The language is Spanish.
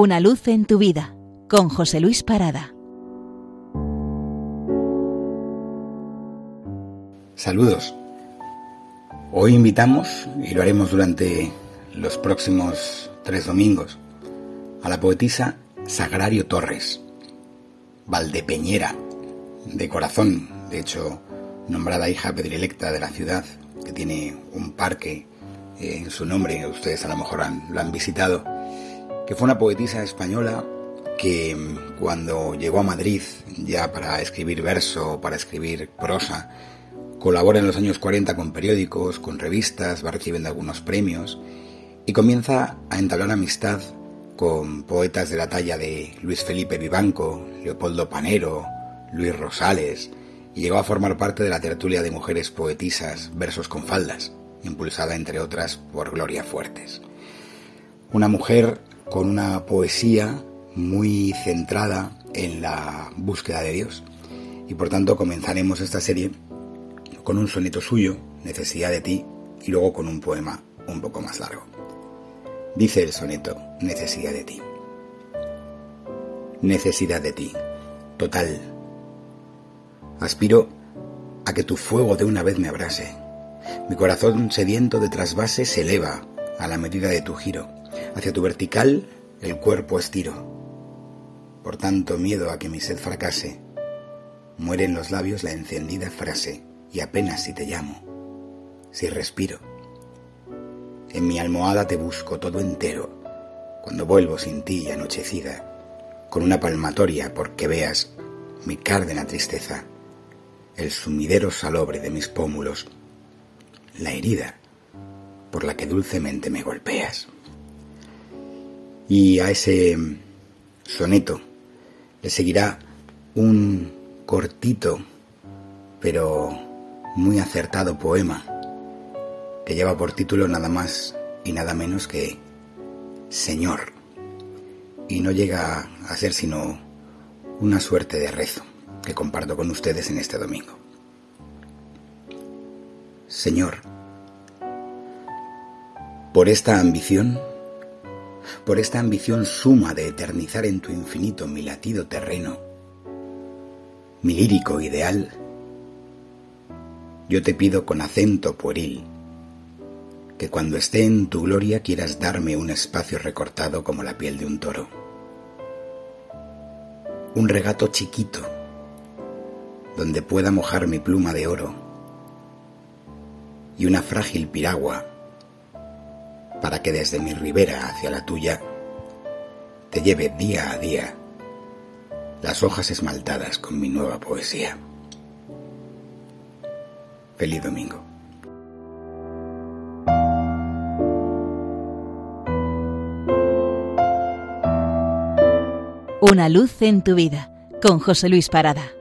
Una luz en tu vida con José Luis Parada. Saludos. Hoy invitamos, y lo haremos durante los próximos tres domingos, a la poetisa Sagrario Torres, Valdepeñera, de corazón, de hecho, nombrada hija predilecta de la ciudad, que tiene un parque eh, en su nombre, ustedes a lo mejor lo han visitado, que fue una poetisa española que mm, cuando llegó a Madrid ya para escribir verso, para escribir prosa, colabora en los años 40 con periódicos, con revistas, va recibiendo algunos premios y comienza a entablar amistad con poetas de la talla de Luis Felipe Vivanco, Leopoldo Panero, Luis Rosales, y llegó a formar parte de la tertulia de mujeres poetisas Versos con Faldas, impulsada entre otras por Gloria Fuertes. Una mujer con una poesía muy centrada en la búsqueda de Dios. Y por tanto comenzaremos esta serie con un soneto suyo, Necesidad de ti, y luego con un poema un poco más largo. Dice el soneto, Necesidad de ti. Necesidad de ti, total. Aspiro a que tu fuego de una vez me abrase. Mi corazón sediento de trasvase se eleva a la medida de tu giro. Hacia tu vertical el cuerpo estiro. Por tanto miedo a que mi sed fracase, muere en los labios la encendida frase, y apenas si te llamo, si respiro. En mi almohada te busco todo entero, cuando vuelvo sin ti anochecida, con una palmatoria porque veas mi cárdena tristeza, el sumidero salobre de mis pómulos, la herida por la que dulcemente me golpeas. Y a ese soneto le seguirá un cortito pero muy acertado poema que lleva por título nada más y nada menos que Señor. Y no llega a ser sino una suerte de rezo que comparto con ustedes en este domingo. Señor, por esta ambición por esta ambición suma de eternizar en tu infinito mi latido terreno, mi lírico ideal, yo te pido con acento pueril que cuando esté en tu gloria quieras darme un espacio recortado como la piel de un toro. Un regato chiquito donde pueda mojar mi pluma de oro y una frágil piragua para que desde mi ribera hacia la tuya te lleve día a día las hojas esmaltadas con mi nueva poesía. Feliz domingo. Una luz en tu vida con José Luis Parada.